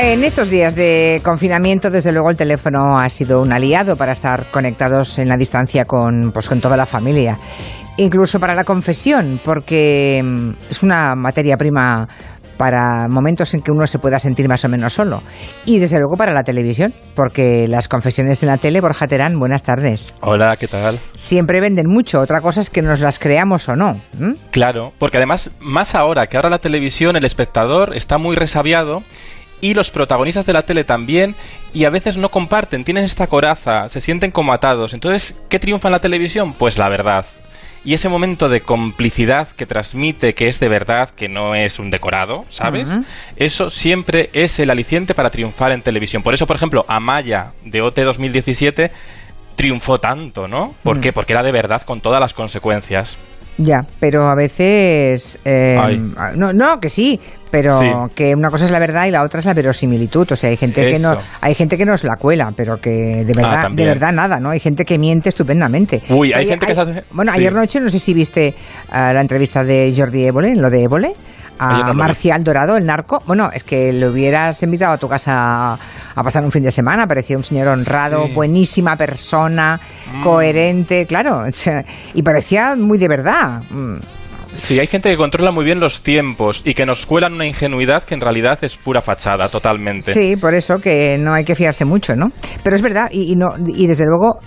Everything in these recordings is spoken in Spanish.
En estos días de confinamiento, desde luego el teléfono ha sido un aliado para estar conectados en la distancia con, pues, con toda la familia. Incluso para la confesión, porque mm, es una materia prima para momentos en que uno se pueda sentir más o menos solo. Y desde luego para la televisión, porque las confesiones en la tele, Borja Terán, buenas tardes. Hola, ¿qué tal? Siempre venden mucho, otra cosa es que nos las creamos o no. Claro, porque además, más ahora que ahora la televisión, el espectador está muy resabiado y los protagonistas de la tele también, y a veces no comparten, tienen esta coraza, se sienten como atados. Entonces, ¿qué triunfa en la televisión? Pues la verdad. Y ese momento de complicidad que transmite que es de verdad, que no es un decorado, ¿sabes? Eso siempre es el aliciente para triunfar en televisión. Por eso, por ejemplo, Amaya de OT 2017 triunfó tanto, ¿no? ¿Por Mm. qué? Porque era de verdad con todas las consecuencias. Ya, pero a veces... eh, no, no, que sí, pero Sí. que una cosa es la verdad y la otra es la verosimilitud. O sea, hay gente que no, hay gente que nos la cuela, pero que de verdad, de Ah, verdad nada, ¿no? Hay gente que miente estupendamente. Uy, hay gente que se hace- Bueno, sí. ayer noche no sé si viste ah, la entrevista de Jordi Évole, en lo de Évole. A lo. Marcial Dorado, el narco. Bueno, es que le hubieras invitado a tu casa a pasar un fin de semana. Parecía un señor honrado, Sí. buenísima persona, Mm. coherente, claro. Y parecía muy de verdad. Mm. Sí, hay gente que controla muy bien los tiempos y que nos cuelan una ingenuidad que en realidad es pura fachada, totalmente. Sí, por eso que no hay que fiarse mucho, ¿no? Pero es verdad, y, y no, y desde luego,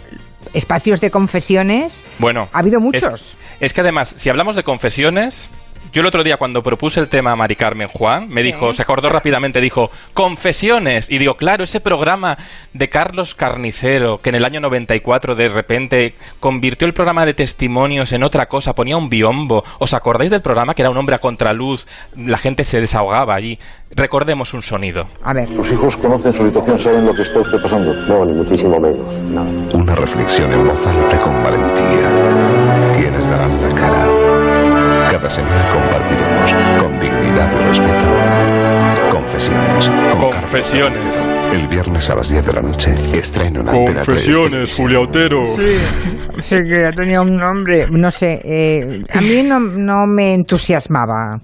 espacios de confesiones, Bueno, ha habido es- muchos. Es, que además, si hablamos de confesiones, yo el otro día cuando propuse el tema a Mari Carmen Juan, me Sí. dijo, se acordó rápidamente, dijo, confesiones. Y digo, claro, ese programa de Carlos Carnicero, que en el año 94 de repente convirtió el programa de testimonios en otra cosa, ponía un biombo. ¿Os acordáis del programa que era un hombre a contraluz? La gente se desahogaba allí. Recordemos un sonido. A ver, ¿Sus hijos conocen su situación? ¿Saben lo que está usted pasando? No, ni muchísimo menos. No. Una reflexión en voz alta con valentía. ¿Quiénes darán la cara? Cada semana compartiremos con dignidad y respeto. Confesiones. con Confesiones. Carlos. El viernes a las 10 de la noche estreno en 3 Televisión. Otero. sí que ya tenía un nombre, no sé, eh, a mí no, no me entusiasmaba.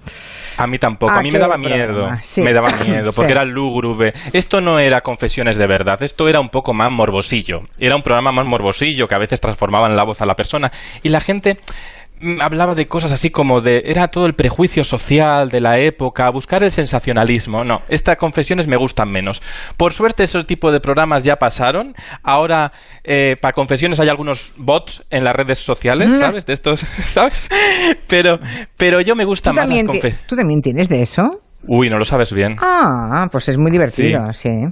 A mí tampoco, Ah, a mí me daba miedo, sí. me daba miedo, porque Sí. era lúgubre. Esto no era confesiones de verdad, esto era un poco más morbosillo. Era un programa más morbosillo que a veces transformaban la voz a la persona y la gente hablaba de cosas así como de era todo el prejuicio social de la época, buscar el sensacionalismo. No, estas confesiones me gustan menos. Por suerte ese tipo de programas ya pasaron. Ahora eh, para confesiones hay algunos bots en las redes sociales, Mm. ¿sabes? De estos, ¿sabes? Pero pero yo me ¿Tú gustan más las confesiones. ¿Tú también tienes de eso? Uy, no lo sabes bien. Ah, pues es muy divertido, sí.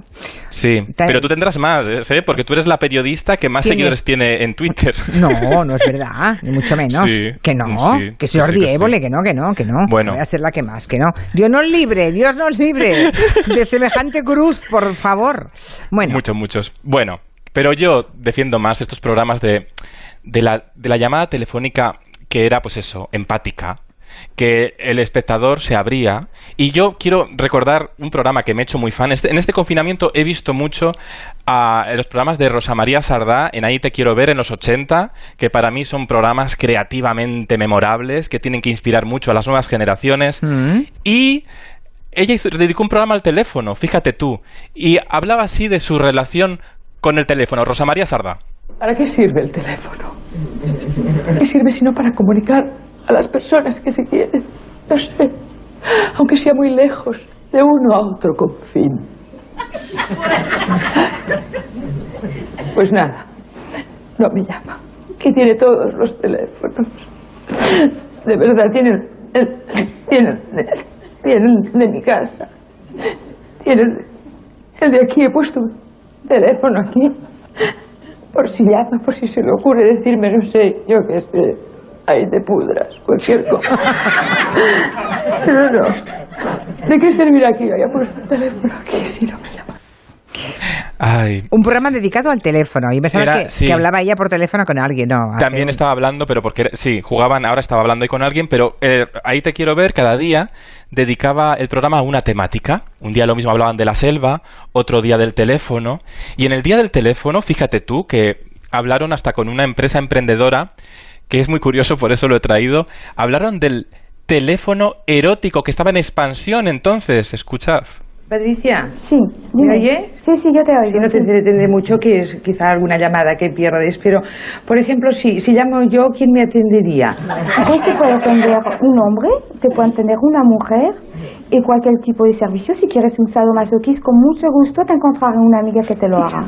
Sí, pero tú tendrás más, ¿eh? Porque tú eres la periodista que más ¿Quién seguidores es? tiene en Twitter. No, no es verdad, ni mucho menos. Sí, que no, sí, que sí, Jordi. Évole, que no, que no, que no. Bueno. Voy a ser la que más, que no. Dios nos libre, Dios nos libre de semejante cruz, por favor. Bueno, Muchos, muchos. Bueno, pero yo defiendo más estos programas de, de, la, de la llamada telefónica que era, pues eso, empática que el espectador se abría y yo quiero recordar un programa que me he hecho muy fan Este- en este confinamiento he visto mucho a los programas de Rosa María Sardá en Ahí te quiero ver en los 80 que para mí son programas creativamente memorables que tienen que inspirar mucho a las nuevas generaciones Mm. y ella hizo- dedicó un programa al teléfono, fíjate tú, y hablaba así de su relación con el teléfono. Rosa María Sarda. ¿Para qué sirve el teléfono? ¿Qué sirve sino para comunicar a las personas que se quieren? No sé, aunque sea muy lejos, de uno a otro confín. Pues nada, no me llama. Que tiene todos los teléfonos. De verdad, tienen, tienen, tienen de mi casa. Tienen el de aquí. He puesto un teléfono aquí. Por si llama, por si se le ocurre decirme, no sé, yo qué sé, ahí te pudras, cualquier cosa. Pero no. ¿De qué servirá aquí? Haya puesto el teléfono aquí si no me llama. Ay, un programa dedicado al teléfono. Y pensaba Era- que, sí. que hablaba ella por teléfono con alguien, no. también estaba hablando, pero porque sí, jugaban, ahora estaba hablando ahí con alguien, pero eh, ahí te quiero ver, cada día dedicaba el programa a una temática. Un día lo mismo hablaban de la selva, otro día del teléfono, y en el día del teléfono, fíjate tú que hablaron hasta con una empresa emprendedora, que es muy curioso, por eso lo he traído, hablaron del teléfono erótico que estaba en expansión entonces, escuchad. Patricia, Sí, ¿me oye? Sí, sí, yo te Si oigo. no te sí. entretendré mucho, que es quizá alguna llamada que pierdes, pero, por ejemplo, si, si llamo yo, ¿quién me atendería? Pues te puede atender un hombre, te puede atender una mujer y cualquier tipo de servicio. Si quieres un sadomasoquista, con mucho gusto te encontraré una amiga que te lo haga.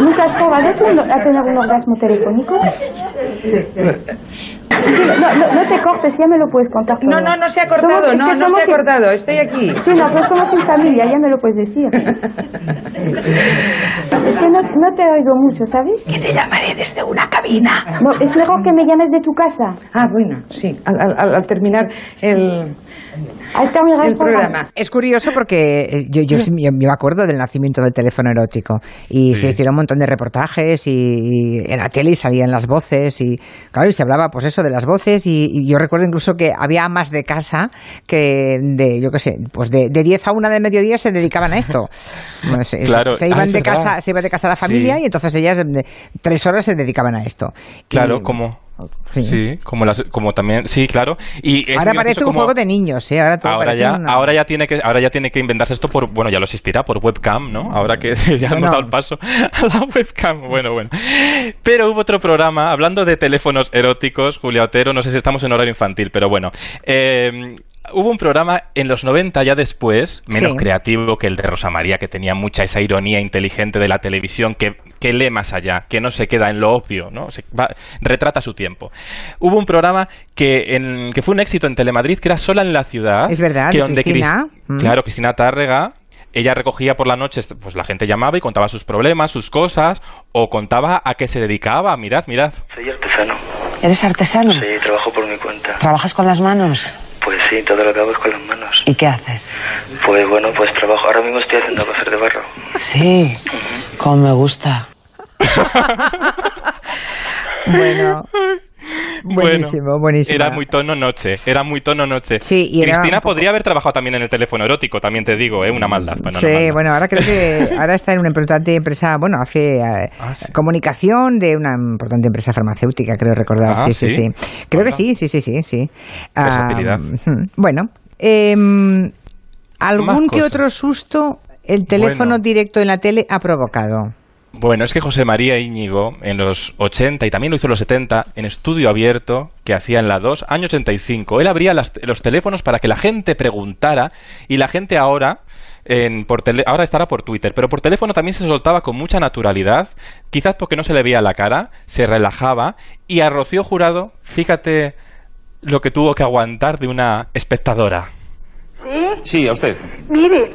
¿Nunca has probado tú a tener un orgasmo telefónico? Sí, no, no, no te cortes, ya me lo puedes contar. No, todo. no, no se ha cortado, Somos- es no, que no somos se ha cortado, estoy aquí. Sí, no, pero somos sin familia, ya me lo puedes decir. Es que no, no te oigo mucho, ¿sabes? Que te llamaré desde una cabina. No, es mejor que me llames de tu casa. Ah, bueno, sí, al- al- al terminar el, El programa. Es curioso porque eh, yo, yo, me acuerdo del nacimiento del teléfono erótico y se hicieron un montón de reportajes y, y en la tele salían las voces y claro, y se hablaba pues eso de las voces y, y yo recuerdo incluso que había amas de casa que de, yo qué sé, pues de, de 10 a 1 de mediodía se dedicaban a esto. No sé, Claro, se ah, iban es de casa, se iba de casa a la familia Sí. y entonces ellas de- tres horas se dedicaban a esto. Claro, Y- como... Sí. Sí, como, las, como también... Sí, claro. Y Ahora parece un como- juego de niños, ¿eh? Ahora todo Ahora parece ya, una- ahora ya tiene que, ahora ya tiene que inventarse esto por, bueno, ya lo existirá por webcam, ¿no? Ahora que ya Bueno. hemos dado el paso a la webcam, bueno, bueno. Pero hubo otro programa hablando de teléfonos eróticos, Julia Otero, no sé si estamos en horario infantil, pero bueno. eh, hubo un programa en los 90 ya después, menos Sí. creativo que el de Rosa María, que tenía mucha esa ironía inteligente de la televisión que, que lee más allá, que no se queda en lo obvio, ¿no? Se va- retrata su tiempo. Hubo un programa que, en- que fue un éxito en Telemadrid, que era sola en la ciudad. Es verdad, que de donde Cristina. Cris- Mm. Claro, Cristina Tárrega. Ella recogía por la noche, pues la gente llamaba y contaba sus problemas, sus cosas, o contaba a qué se dedicaba. Mirad, mirad. Soy artesano. ¿Eres artesano? Sí, trabajo por mi cuenta. ¿Trabajas con las manos? Pues sí, todo lo que hago es con las manos. ¿Y qué haces? Pues bueno, pues trabajo. Ahora mismo estoy haciendo cosas de barro. Sí, como me gusta. Bueno, buenísimo, Bueno, buenísimo. Era muy tono noche, era muy tono noche. Sí, y Cristina poco- podría haber trabajado también en el teléfono erótico, también te digo, ¿eh? Una maldad. Bueno, no sí, maldad. bueno, ahora creo que ahora está en una importante empresa, bueno, hace eh, Ah, sí. comunicación de una importante empresa farmacéutica, creo recordar. Ah, sí, sí, ¿sí? sí. Creo que sí, sí, sí, sí, sí. Ah, bueno, em, ¿algún que otro susto el teléfono Bueno. directo en la tele ha provocado? Bueno, es que José María Íñigo, en los 80 y también lo hizo en los 70, en estudio abierto, que hacía en la 2, año 85, él abría las- los teléfonos para que la gente preguntara y la gente ahora. En, por tele- ahora estará por Twitter, pero por teléfono también se soltaba con mucha naturalidad, quizás porque no se le veía la cara, se relajaba y a Rocío Jurado, fíjate lo que tuvo que aguantar de una espectadora. Sí, Sí, a usted. mire,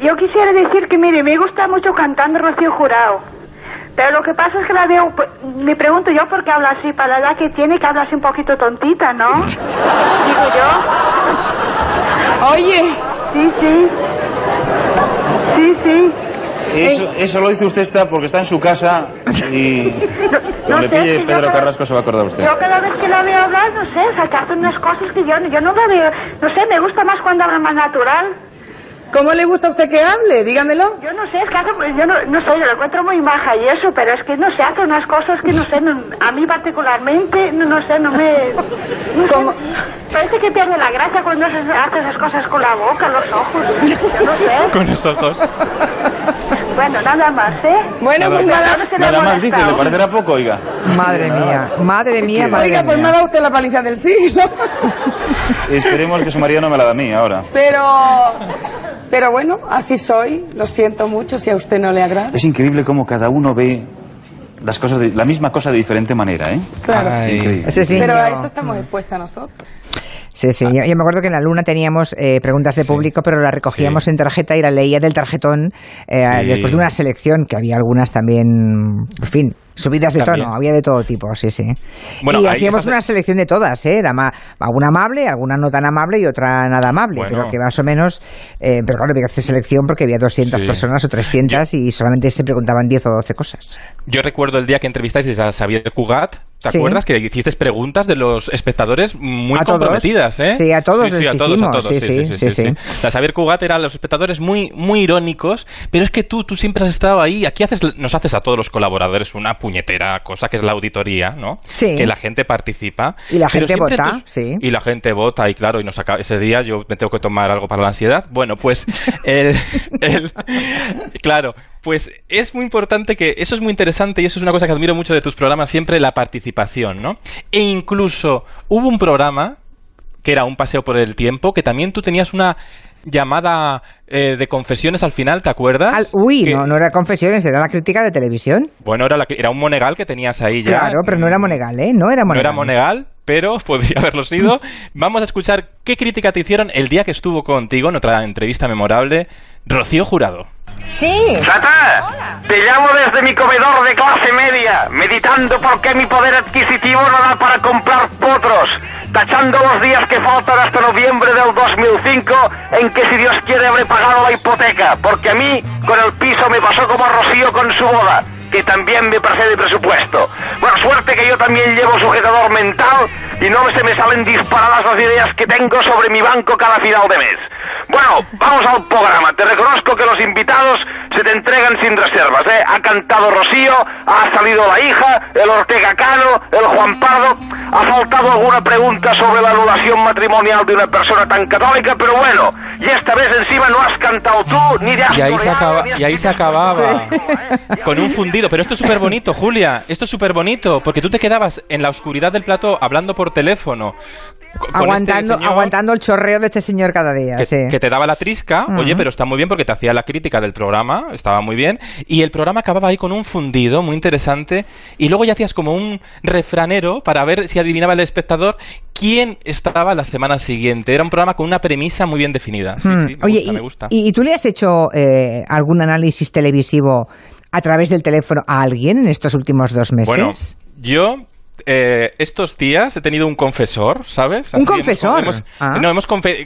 yo quisiera decir que, mire, me gusta mucho cantando Rocío Jurado. Pero lo que pasa es que la veo, pues, me pregunto yo por qué habla así, para la edad que tiene, que habla así un poquito tontita, ¿no? Digo yo. Oye. Sí, sí. Sí, sí. Eso, eso lo dice usted está porque está en su casa y no como le pille Pedro cada- Carrasco se va a acordar usted. Yo cada vez que la veo hablar, no sé, o sea, que hace unas cosas que yo, yo no la veo, no sé, me gusta más cuando habla más natural. ¿Cómo le gusta a usted que hable? Dígamelo. Yo no sé, es que hace, pues, yo no, no sé, yo lo encuentro muy maja y eso, pero es que no sé, hace unas cosas que no sé, no- a mí particularmente, no, no sé, no me... no sé, parece que pierde la gracia cuando hace, hace esas cosas con la boca, los ojos, yo no sé. Con los ojos. Bueno, nada más, ¿eh? Bueno, pues nada, se Nada ha más dice, ¿le parecerá poco, oiga? Madre mía, madre mía, madre Oiga, pues me ha dado usted la paliza del siglo. Esperemos que su marido no me la da a mí ahora. Pero, pero bueno, así soy. Lo siento mucho si a usted no le agrada. Es increíble cómo cada uno ve las cosas de, la misma cosa de diferente manera, ¿eh? Claro. Increíble. Ese sí, Pero a eso estamos expuestas nosotros. Sí, sí. Yo, yo me acuerdo que en la Luna teníamos eh, preguntas de público, pero las recogíamos en tarjeta y la leía del tarjetón eh, Sí. después de una selección, que había algunas también, en fin, subidas de También. tono, había de todo tipo, sí, sí. Bueno, y hacíamos una selección de todas, ¿eh? Era ma- alguna amable, alguna no tan amable y otra nada amable, Bueno. pero que más o menos, eh, pero claro, había que hacer selección porque había 200 Sí. personas o 300 y solamente se preguntaban 10 o 12 cosas. Yo recuerdo el día que entrevistasteis a Xavier Cugat. ¿Te Sí. acuerdas que hiciste preguntas de los espectadores muy comprometidas, eh? Sí, a todos sí, les a todos, a todos. Sí, sí, sí, sí. La Xavier Cugat eran los espectadores muy, muy irónicos, pero es que tú, tú siempre has estado ahí. Aquí haces, nos haces a todos los colaboradores una puñetera cosa que es la auditoría, ¿no? Sí. Que la gente participa. Y la gente vota, tus- sí. Y la gente vota, y claro, y nos acaba, ese día yo me tengo que tomar algo para la ansiedad. Bueno, pues, el- el- claro, pues es muy importante que, eso es muy interesante y eso es una cosa que admiro mucho de tus programas, siempre la participación, ¿no? E incluso hubo un programa que era un paseo por el tiempo, que también tú tenías una llamada eh, de confesiones al final, ¿te acuerdas? Al- uy, Que- no, no era confesiones, era la crítica de televisión. Bueno, era, la era un monegal que tenías ahí ya. Claro, pero no era Monegal, ¿eh? No era No Monegal. era Monegal, pero podría haberlo sido. Vamos a escuchar qué crítica te hicieron el día que estuvo contigo en otra entrevista memorable, Rocío Jurado. Sí. ¡Sata! Te llamo desde mi comedor de clase media, meditando por qué mi poder adquisitivo no da para comprar potros, tachando los días que faltan hasta noviembre del 2005, en que si Dios quiere habré pagado la hipoteca, porque a mí con el piso me pasó como a Rocío con su boda, que también me pasé de presupuesto. Bueno, suerte que yo también llevo sujetador mental y no se me salen disparadas las ideas que tengo sobre mi banco cada final de mes. Bueno, vamos al programa. Te reconozco que los invitados se te entregan sin reservas, ¿eh? Ha cantado Rocío, ha salido la hija, el Ortega Cano, el Juan Pardo. Ha faltado alguna pregunta sobre la anulación matrimonial de una persona tan católica, pero bueno, y esta vez encima no has cantado tú, ni de has Y ahí se, acaba, y ahí se acababa con un fundido. Pero esto es súper bonito, Julia. Esto es súper bonito, porque tú te quedabas en la oscuridad del plató hablando por teléfono. con- Aguantando, este señor aguantando el chorreo de este señor cada día, que, sí. que te daba la trisca, oye, pero está muy bien porque te hacía la crítica del programa, estaba muy bien, y el programa acababa ahí con un fundido muy interesante, y luego ya hacías como un refranero para ver si adivinaba el espectador quién estaba la semana siguiente. Era un programa con una premisa muy bien definida. Sí, Mm. sí, me Oye, gusta, y, me gusta. y tú le has hecho eh, algún análisis televisivo a través del teléfono a alguien en estos últimos dos meses? Bueno, yo eh, estos días he tenido un confesor, ¿sabes? ¿Un confesor? hemos- Ah. No, hemos, confe-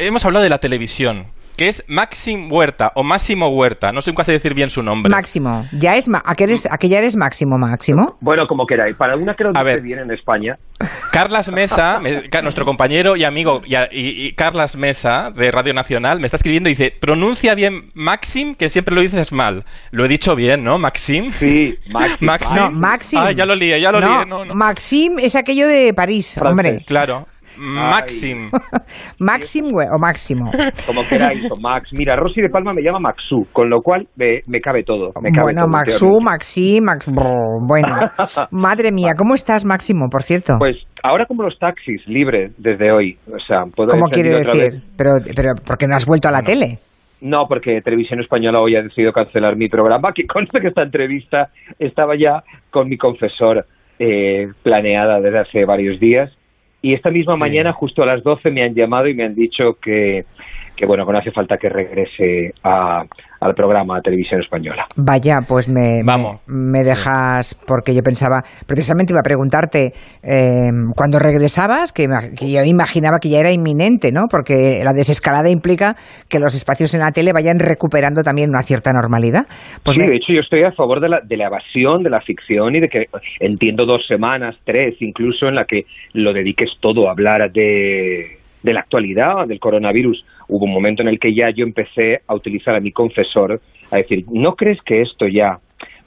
hemos hablado de la televisión, que es Maxim Huerta o Máximo Huerta, no sé nunca sé decir bien su nombre. Máximo. ¿Ya es ma- ¿a, qué eres, ¿A qué ya eres Máximo, Máximo? Bueno, como queráis. Para una que lo dice ver. bien en España. Carlas Mesa, me- nuestro compañero y amigo, y, a- y- y Carlas Mesa de Radio Nacional, me está escribiendo y dice, pronuncia bien Maxim, que siempre lo dices mal. Lo he dicho bien, ¿no? Maxim. Sí, Maxim. Maxim. No, Maxim. Ah, ya lo lié, ya lo no, lié. No, no. Maxim es aquello de París, hombre. Claro. Maxim. Maxim o Máximo. Como queráis, o Max. Mira, Rosy de Palma me llama Maxu, con lo cual me, me cabe todo. Me cabe Bueno, todo, Maxu. Maxim, Max... Bueno, madre mía, ¿cómo estás, Máximo, por cierto? Pues ahora como los taxis, libres desde hoy. O sea, puedo ¿Cómo otra decir? vez. Pero, pero, ¿por qué no has vuelto a la tele? No, porque Televisión Española hoy ha decidido cancelar mi programa, que consta que esta entrevista estaba ya con mi confesor eh, planeada desde hace varios días. Y esta misma mañana, justo a las 12, me han llamado y me han dicho que, que bueno, que no hace falta que regrese a- al programa a Televisión Española. Vaya, pues me, Vamos. me, me dejas, porque yo pensaba, precisamente iba a preguntarte, eh, cuando regresabas, que, yo imaginaba que ya era inminente, ¿no? Porque la desescalada implica que los espacios en la tele vayan recuperando también una cierta normalidad. Pues sí, me- de hecho yo estoy a favor de la, de la evasión, de la ficción y de que entiendo dos semanas, tres incluso, en la que lo dediques todo a hablar de, de la actualidad, del coronavirus. Hubo un momento en el que ya yo empecé a utilizar a mi confesor, a decir, ¿no crees que esto ya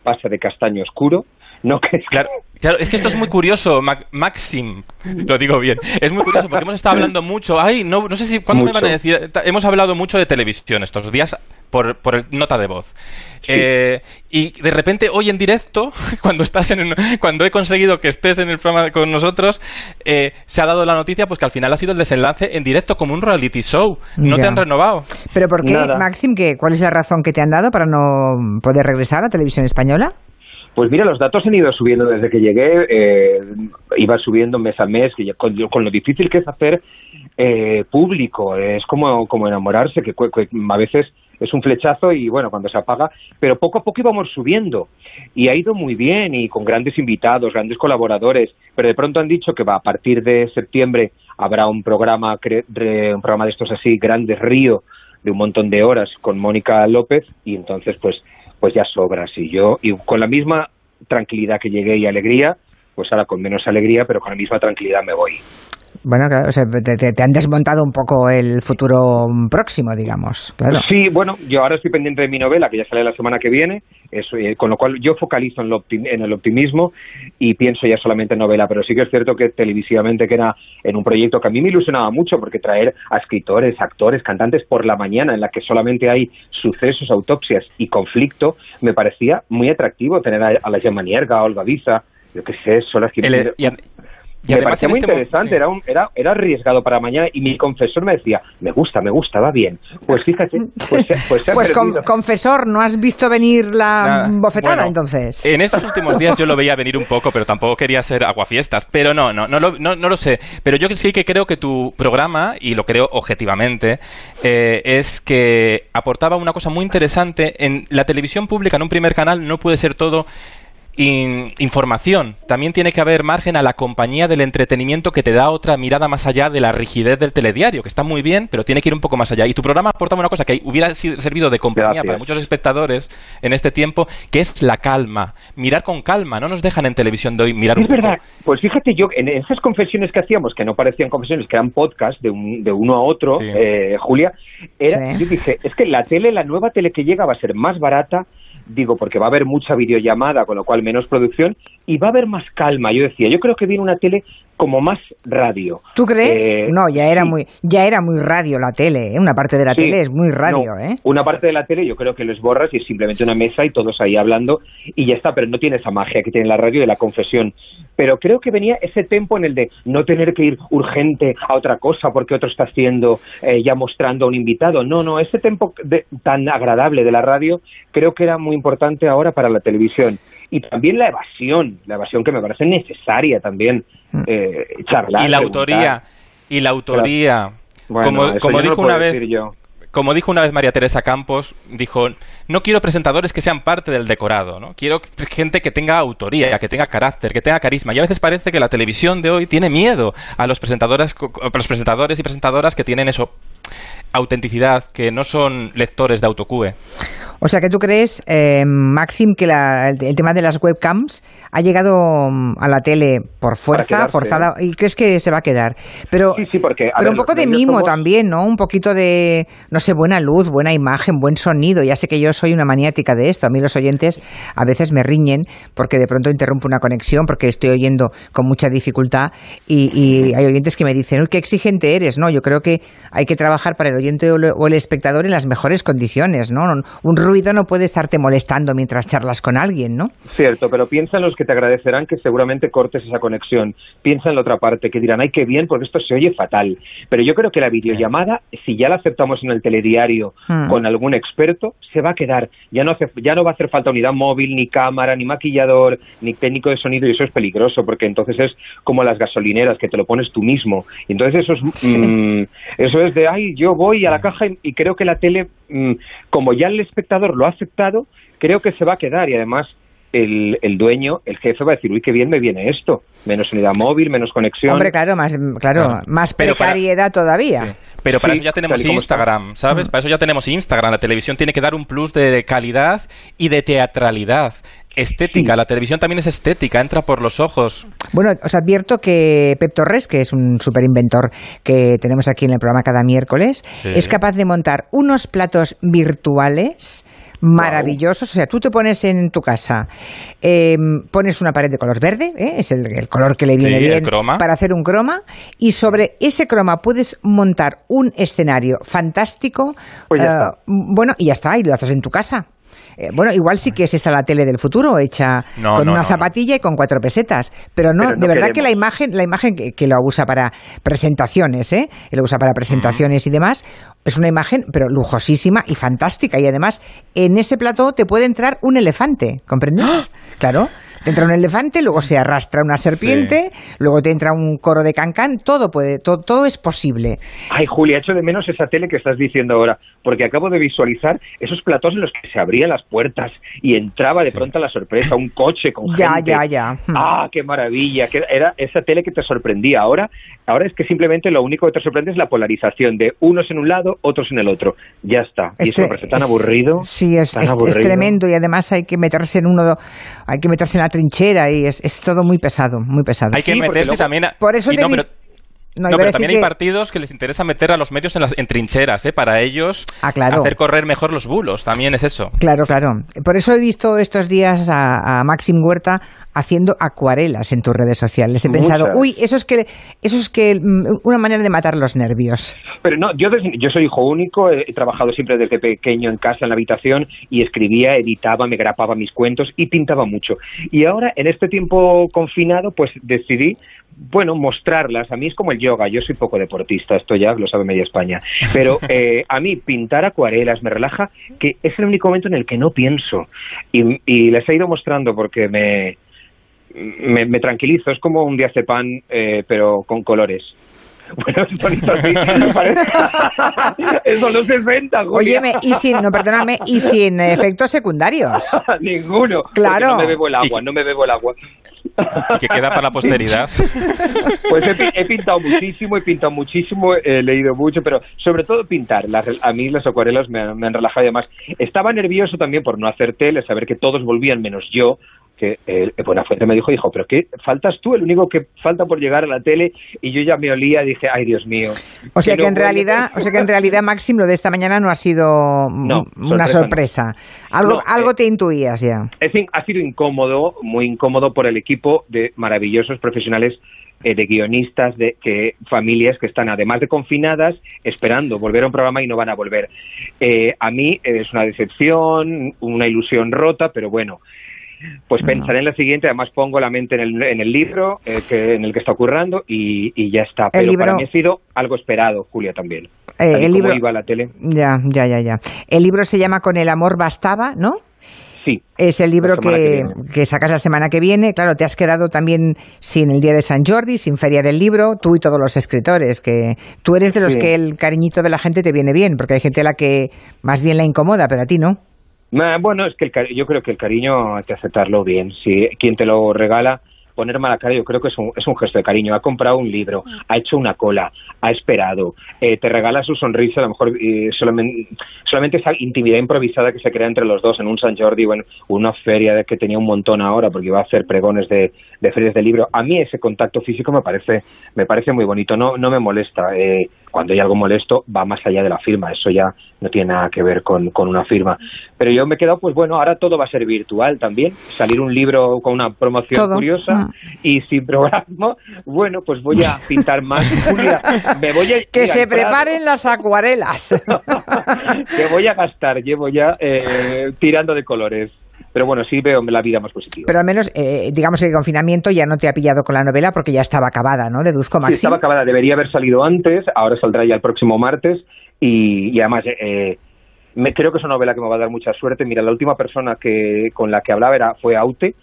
pasa de castaño oscuro? ¿No que Claro, claro, es que esto es muy curioso, Ma- Maxim, lo digo bien. Es muy curioso porque hemos estado hablando mucho. Ay, no, no sé si. ¿Cuándo me van a decir? Hemos hablado mucho de televisión estos días por, por el nota de voz. Eh, y de repente, hoy en directo, cuando estás en cuando he conseguido que estés en el programa con nosotros, eh, se ha dado la noticia pues que al final ha sido el desenlace en directo como un reality show. No te han renovado. ¿Pero por qué, Nada. Maxim, que, cuál es la razón que te han dado para no poder regresar a Televisión Española? Pues mira, los datos han ido subiendo desde que llegué, eh, iba subiendo mes a mes, con, lo difícil que es hacer eh, público, es como, como enamorarse, que, que a veces es un flechazo y bueno, cuando se apaga, pero poco a poco íbamos subiendo. Y ha ido muy bien y con grandes invitados, grandes colaboradores, pero de pronto han dicho que va a partir de septiembre habrá un programa, un programa de estos así, Grandes Río, de un montón de horas con Mónica López y entonces pues pues ya sobras y yo y con la misma tranquilidad que llegué y alegría pues ahora con menos alegría pero con la misma tranquilidad me voy Bueno, claro, o sea, te, te- te han desmontado un poco el futuro próximo, digamos. Claro. Sí, bueno, yo ahora estoy pendiente de mi novela, que ya sale la semana que viene, eso, eh, con lo cual yo focalizo en, lo optim- en el optimismo y pienso ya solamente en novela, pero sí que es cierto que televisivamente que era en un proyecto que a mí me ilusionaba mucho, porque traer a escritores, actores, cantantes por la mañana, en la que solamente hay sucesos, autopsias y conflicto, me parecía muy atractivo tener a, a la Gemma Nierga, a Olga Biza, yo qué sé, Jiménez. y, a- y me parecía muy este interesante, sí. era, un- era, era arriesgado para mañana y mi confesor me decía, me gusta, me gusta, va bien. Pues fíjate, pues, se- pues Pues con- confesor, ¿no has visto venir la Nada. bofetada Bueno, entonces? En estos últimos días yo lo veía venir un poco, pero tampoco quería ser aguafiestas. Pero no, no, no, lo, no, no lo sé. Pero yo sí que creo que tu programa, y lo creo objetivamente, eh, es que aportaba una cosa muy interesante. En la televisión pública, en un primer canal, no puede ser todo in- información. También tiene que haber margen a la compañía del entretenimiento que te da otra mirada más allá de la rigidez del telediario, que está muy bien, pero tiene que ir un poco más allá. Y tu programa aportaba una cosa que hubiera sido- servido de compañía Gracias. para muchos espectadores en este tiempo, que es la calma. Mirar con calma. No nos dejan en televisión de hoy mirar un Es poco. verdad, pues fíjate yo, en esas confesiones que hacíamos, que no parecían confesiones, que eran podcast de, un- de uno a otro, Sí. eh, Julia, era, Sí. yo dije, es que la tele, la nueva tele que llega va a ser más barata, digo, porque va a haber mucha videollamada, con lo cual menos producción, y va a haber más calma. Yo decía, yo creo que viene una tele como más radio. ¿Tú crees? Eh, no, ya era sí. muy ya era muy radio la tele, ¿eh? Una parte de la Sí. tele es muy radio, No, ¿eh? Una parte de la tele yo creo que les borras y es simplemente una mesa y todos ahí hablando y ya está, pero no tiene esa magia que tiene la radio de la confesión. Pero creo que venía ese tiempo en el de no tener que ir urgente a otra cosa porque otro está haciendo, eh, ya mostrando a un invitado. No, no, ese tiempo de- tan agradable de la radio creo que era muy importante ahora para la televisión. Y también la evasión, la evasión que me parece necesaria también, eh, charlar. y la preguntar. autoría. Y la autoría. Bueno, como como yo no dijo una vez. yo. Como dijo una vez María Teresa Campos, dijo, no quiero presentadores que sean parte del decorado, ¿no? Quiero gente que tenga autoría, que tenga carácter, que tenga carisma. Y a veces parece que la televisión de hoy tiene miedo a los presentadores, a los presentadores y presentadoras que tienen eso, autenticidad, que no son lectores de autocue. O sea que tú crees, eh, Maxim, que la- el, el tema de las webcams ha llegado mm, a la tele por fuerza, forzada, y crees que se va a quedar. Pero, Sí, sí, porque, a pero ver, un poco de mimo somos- también, ¿no? Un poquito de, no sé, buena luz, buena imagen, buen sonido. Ya sé que yo soy una maniática de esto. A mí los oyentes a veces me riñen porque de pronto interrumpo una conexión porque estoy oyendo con mucha dificultad y, y hay oyentes que me dicen, uy, qué exigente eres. No, yo creo que hay que trabajar para el oyente o el espectador en las mejores condiciones, ¿no? Un ruido no puede estarte molestando mientras charlas con alguien, ¿no? Cierto, pero piensa en los que te agradecerán que seguramente cortes esa conexión. Piensa en la otra parte, que dirán, ay, qué bien, porque esto se oye fatal. Pero yo creo que la videollamada, si ya la aceptamos en el telediario Hmm. con algún experto, se va a quedar. Ya no, hace, ya no va a hacer falta unidad móvil, ni cámara, ni maquillador, ni técnico de sonido, y eso es peligroso, porque entonces es como las gasolineras, que te lo pones tú mismo. Y entonces eso es, mm, eso es de, ay, yo voy a la caja y, y creo que la tele, mm, como ya el espectador lo ha aceptado, creo que se va a quedar y además el, el dueño, el jefe va a decir, uy, qué bien me viene esto. Menos unidad móvil, menos conexión. Hombre, claro, más, claro, Claro. más Pero para- precariedad todavía. Pero para Sí, eso ya tenemos. Instagram, ¿sabes? Mm. Para eso ya tenemos Instagram. La televisión tiene que dar un plus de calidad y de teatralidad. Estética, la televisión también es estética, entra por los ojos. Bueno, os advierto que Pep Torres, que es un super inventor que tenemos aquí en el programa cada miércoles, Sí. es capaz de montar unos platos virtuales maravillosos. O sea, tú te pones en tu casa, eh, pones una pared de color verde, ¿eh? es el, el color que le viene Sí, bien croma. para hacer un croma, y sobre ese croma puedes montar un escenario fantástico. Pues ya eh, está. bueno, y ya está, y lo haces en tu casa. Eh, bueno, igual sí que es esa la tele del futuro, hecha No, con no, una no, zapatilla y con cuatro pesetas. Pero no, Pero de verdad que la imagen, la imagen que, que lo usa para presentaciones, ¿eh? Que lo usa para presentaciones y demás, es una imagen, pero lujosísima y fantástica. Y además, en ese plató te puede entrar un elefante, ¿comprendes? Claro. Te entra un elefante, luego se arrastra una serpiente, luego te entra un coro de cancán, todo puede, todo, todo es posible. Ay, Julia, echo de menos esa tele que estás diciendo ahora, porque acabo de visualizar esos platós en los que se abrían las puertas y entraba de pronto la sorpresa, un coche con Ya, gente. ya, ya. Hmm. Ah, qué maravilla, que era esa tele que te sorprendía. Ahora, ahora es que simplemente lo único que te sorprende es la polarización de unos en un lado, otros en el otro. Ya está. Y eso me parece tan es- aburrido. Sí, es, tan es- es aburrido. tremendo y además hay que meterse en uno, hay que meterse en la trinchera y es, es todo muy pesado, muy pesado. Hay que Sí, meterse luego- también a- Por eso y te no, vis- pero- No, pero también hay partidos que les interesa meter a los medios en, las, en trincheras, ¿eh? Para ellos Ah, claro. hacer correr mejor los bulos. También es eso. Claro, claro. Por eso he visto estos días a, a Maxim Huerta haciendo acuarelas en tus redes sociales. He pensado, Muchas. uy, eso es que eso es que mm, una manera de matar los nervios. Pero no, yo, desde- yo soy hijo único, he, he trabajado siempre desde pequeño en casa, en la habitación, y escribía, editaba, me grapaba mis cuentos y pintaba mucho. Y ahora, en este tiempo confinado, pues decidí, bueno, mostrarlas. A mí es como el yoga, yo soy poco deportista, esto ya lo sabe media España. Pero eh, a mí pintar acuarelas me relaja, que es el único momento en el que no pienso. Y, y les he ido mostrando porque me, me, me tranquilizo, es como un diazepam, eh, pero con colores. Bueno, así. Eso no se venta, Julia. Óyeme, y sin, no, perdóname, y sin efectos secundarios. Ninguno. Claro. No me bebo el agua, no me bebo el agua. Que queda para la posteridad. Pues he, pi- he pintado muchísimo, he pintado muchísimo, he leído mucho, pero sobre todo pintar. Las- a mí las acuarelas me, me han relajado y además estaba nervioso también por no hacer tele, saber que todos volvían menos yo, que eh, Buenafuente me dijo, dijo, pero ¿qué? Faltas tú, el único que falta por llegar a la tele y yo ya me olía y dije, ay Dios mío. O sea que no en vuelve". realidad, o sea que en realidad, Maxim, lo de esta mañana no ha sido No, una sorpresa. Algo, algo eh, te intuías ya. Es ha sido incómodo, muy incómodo por el equipo de maravillosos profesionales eh, de guionistas, de que familias que están además de confinadas esperando volver a un programa y no van a volver. Eh, a mí es una decepción, una ilusión rota, pero bueno. Pues pensaré en la siguiente, además pongo la mente en el, en el libro eh, que, en el que está ocurriendo y, y ya está. Pero libro- para mí ha sido algo esperado, Julia, también. Eh, el como libro- iba a la tele. Ya, ya, ya, ya. El libro se llama Con el amor bastaba, ¿no? Sí. Es el libro que, que sacas la semana que viene. Claro, te has quedado también sin el Día de San Jordi, sin Feria del Libro, tú y todos los escritores, que tú eres de los Sí. que el cariñito de la gente te viene bien, porque hay gente a la que más bien la incomoda, pero a ti no. Ah, Bueno, es que el cari- yo creo que el cariño hay que aceptarlo bien. Si quien te lo regala, poner mala cara, yo creo que es un, es un gesto de cariño. Ha comprado un libro, ha hecho una cola, ha esperado, eh, te regala su sonrisa, a lo mejor eh, solamente, solamente esa intimidad improvisada que se crea entre los dos en un San Jordi o en una feria de que tenía un montón ahora porque iba a hacer pregones de, de ferias de libro. A mí ese contacto físico me parece, me parece muy bonito, no, no me molesta. Eh, cuando hay algo molesto va más allá de la firma, eso ya no tiene nada que ver con, con una firma. Pero yo me he quedado, pues bueno, ahora todo va a ser virtual también, salir un libro con una promoción Todo. curiosa Ah. y sin programa, bueno, pues voy a pintar más. Me voy a, Que mira, se preparen las acuarelas. que voy a gastar, llevo ya eh, tirando de colores. Pero bueno, sí veo la vida más positiva. Pero al menos, eh, digamos que el confinamiento ya no te ha pillado con la novela porque ya estaba acabada, ¿no? Deduzco, Sí, Maxim. estaba acabada, debería haber salido antes, ahora saldrá ya el próximo martes y, y además eh, me, creo que es una novela que me va a dar mucha suerte. Mira, la última persona que con la que hablaba era, fue Aute,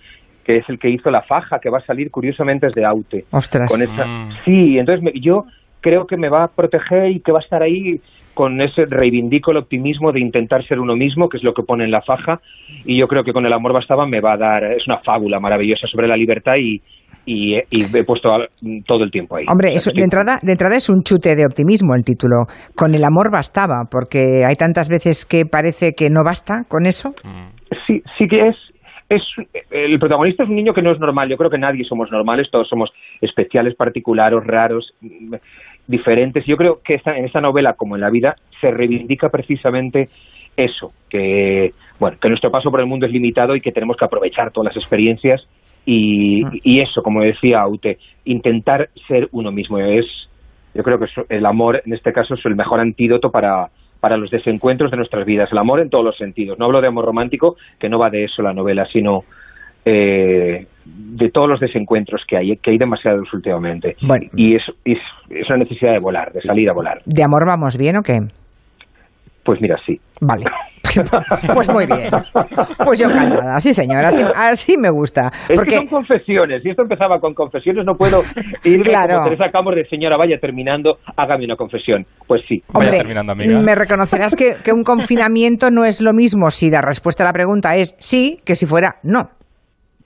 que es el que hizo la faja, que va a salir curiosamente es de Aute. Ostras. Con esa, Mm. Sí, entonces me- yo creo que me va a proteger y que va a estar ahí con ese reivindico el optimismo de intentar ser uno mismo, que es lo que pone en la faja, y yo creo que con el amor bastaba me va a dar, es una fábula maravillosa sobre la libertad y, y, y he puesto todo el tiempo ahí. Hombre, eso, de, entrada, de entrada es un chute de optimismo el título. Con el amor bastaba, porque hay tantas veces que parece que no basta con eso. Sí, sí que es, es el protagonista es un niño que no es normal. Yo creo que nadie somos normales, todos somos especiales, particulares, raros, mm, diferentes. Yo creo que esta, en esta novela, como en la vida, se reivindica precisamente eso, que bueno, que nuestro paso por el mundo es limitado y que tenemos que aprovechar todas las experiencias y, y eso, como decía Aute, intentar ser uno mismo es, yo creo que el amor en este caso es el mejor antídoto para para los desencuentros de nuestras vidas, el amor en todos los sentidos. No hablo de amor romántico, que no va de eso la novela, sino eh, de todos los desencuentros que hay, que hay demasiados últimamente. Bueno. Y es, es, es una necesidad de volar, de salir a volar. ¿De amor vamos bien o qué? Pues mira, sí. Vale. Pues muy bien. Pues yo encantada. Sí, señora. Así, así me gusta. Es que Porque son confesiones, y esto empezaba con confesiones, no puedo irme Claro. como Teresa Campos de señora, vaya terminando, hágame una confesión. Pues sí. Vaya terminando, amiga. me reconocerás que, que un confinamiento no es lo mismo si la respuesta a la pregunta es sí que si fuera no.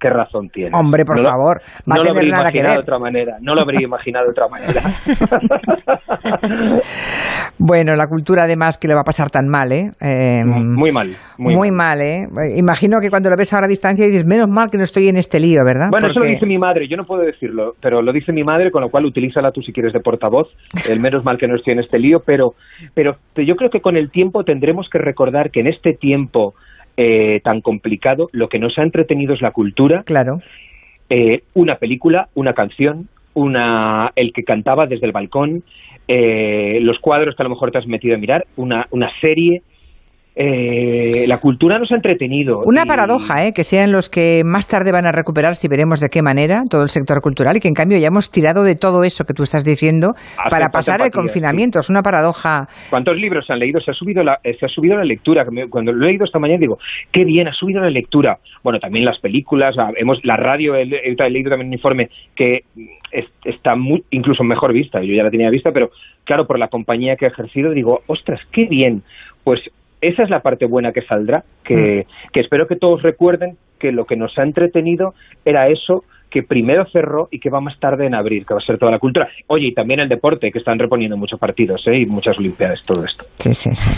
¿Qué razón tiene? Hombre, por No lo- favor, va no a lo tener habría nada que imaginado ver. de otra manera, no lo habría imaginado de otra manera. Bueno, la cultura además que le va a pasar tan mal, ¿eh? Eh, Muy mal. Muy, Muy mal, ¿eh? Imagino que cuando lo ves ahora a distancia dices, menos mal que no estoy en este lío, ¿verdad? Bueno, eso lo dice mi madre, yo no puedo decirlo, pero lo dice mi madre, con lo cual utilízala tú si quieres de portavoz. El menos mal que no estoy en este lío, pero, pero yo creo que con el tiempo tendremos que recordar que en este tiempo eh, tan complicado, lo que nos ha entretenido es la cultura. Claro. Eh, una película, una canción, una el que cantaba desde el balcón, eh, los cuadros que a lo mejor te has metido a mirar, una, una serie. Eh, la cultura nos ha entretenido. Una y- paradoja, ¿eh? que sean los que más tarde van a recuperar, si veremos de qué manera, todo el sector cultural, y que en cambio ya hemos tirado de todo eso que tú estás diciendo para pasar el confinamiento. Es una paradoja. ¿Cuántos libros se han leído? Se ha subido la, se ha subido la lectura. Cuando lo he leído esta mañana digo, qué bien, ha subido la lectura. Bueno, también las películas, la, hemos, la radio, he, le- he leído también un informe que es- está muy, incluso mejor vista. Yo ya la tenía vista, pero claro, por la compañía que he ejercido digo, ostras, qué bien. Pues esa es la parte buena que saldrá, que, que espero que todos recuerden que lo que nos ha entretenido era eso que primero cerró y que va más tarde en abrir, que va a ser toda la cultura. Oye, y también el deporte, que están reponiendo muchos partidos ¿eh? y muchas olimpiadas, todo esto. Sí, sí, sí.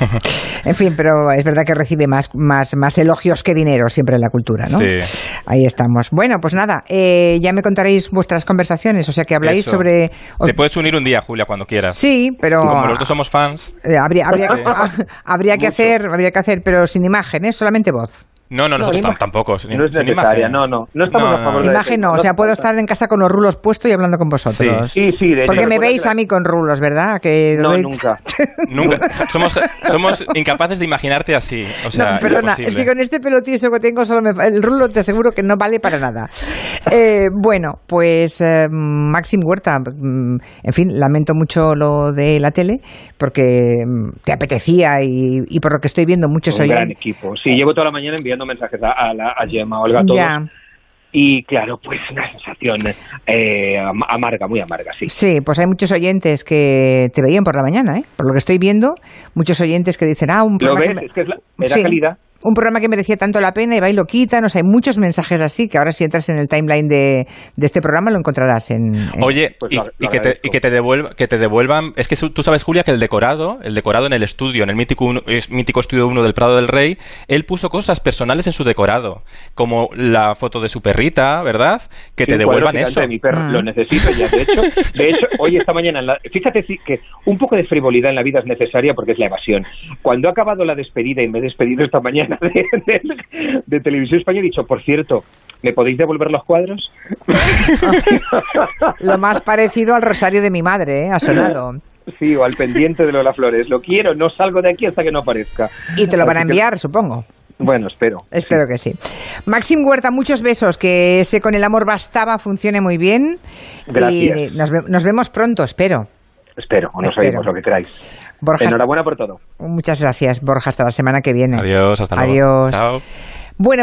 En fin, pero es verdad que recibe más, más, más elogios que dinero siempre en la cultura, ¿no? Sí. Ahí estamos. Bueno, pues nada, eh, ya me contaréis vuestras conversaciones, o sea que habláis Eso. sobre... Te puedes unir un día, Julia, cuando quieras. Sí, pero... Como los dos somos fans. Eh, habría, habría, habría que hacer, habría que hacer, pero sin imagen, ¿eh? solamente voz. No, no, nosotros tam- tampoco. sin- No es necesaria, no, no. No estamos a favor de Imagen no, o sea, puedo estar en casa con los rulos puestos y hablando con vosotros. Sí, sí, de Porque hecho, me veis la- a mí con rulos, ¿verdad? Que No, doy- nunca. Nunca. somos, somos incapaces de imaginarte así. O sea, no, perdona, imposible. es que con este pelotieso que tengo solo me, fa- el rulo te aseguro que no vale para nada. Eh, bueno, pues eh, Maxim Huerta, mm, en fin, lamento mucho lo de la tele porque mm, te apetecía y, y por lo que estoy viendo muchos un gran oyen. equipo. Sí, llevo toda la mañana enviando mensajes a, a, la- a Gemma, Olga, a todos. Ya. Y claro, pues una sensación eh, am- amarga, muy amarga, sí. Sí, pues hay muchos oyentes que te veían por la mañana, ¿eh? Por lo que estoy viendo, muchos oyentes que dicen, ah, un ¿Lo ves? que me- Es que es la, me da Sí. calidad. Un programa que merecía tanto la pena y va y lo quitan. O sea, hay muchos mensajes así que ahora si entras en el timeline de, de este programa lo encontrarás en... en- Oye, Pues y, y que te, y que te devuelva, que te devuelvan. Es que su- tú sabes, Julia, que el decorado, el decorado en el estudio, en el mítico, uno- mítico estudio 1 del Prado del Rey, él puso cosas personales en su decorado, como la foto de su perrita, ¿verdad? Que Sí, te devuelvan eso. de mi perro. Mm. Lo necesito ya. De hecho, de hecho, hoy esta mañana, en la- fíjate que un poco de frivolidad en la vida es necesaria porque es la evasión. Cuando he acabado la despedida y me he despedido esta mañana de, de- de Televisión Española, he dicho, por cierto, ¿me podéis devolver los cuadros? Lo más parecido al rosario de mi madre, ¿eh? Ha sonado. Sí, o al pendiente de Lola Flores. Lo quiero, no salgo de aquí hasta que no aparezca. Y te lo van a que- enviar, supongo. Bueno, espero. Espero que sí. Maxim Huerta, muchos besos. Que ese con el amor bastaba funcione muy bien. Gracias. Y nos, nos vemos pronto, espero. Espero, o nos Espero. oímos, lo que queráis. Borja, Enhorabuena por todo. muchas gracias, Borja. Hasta la semana que viene. Adiós, hasta luego. Adiós. Chao. Bueno,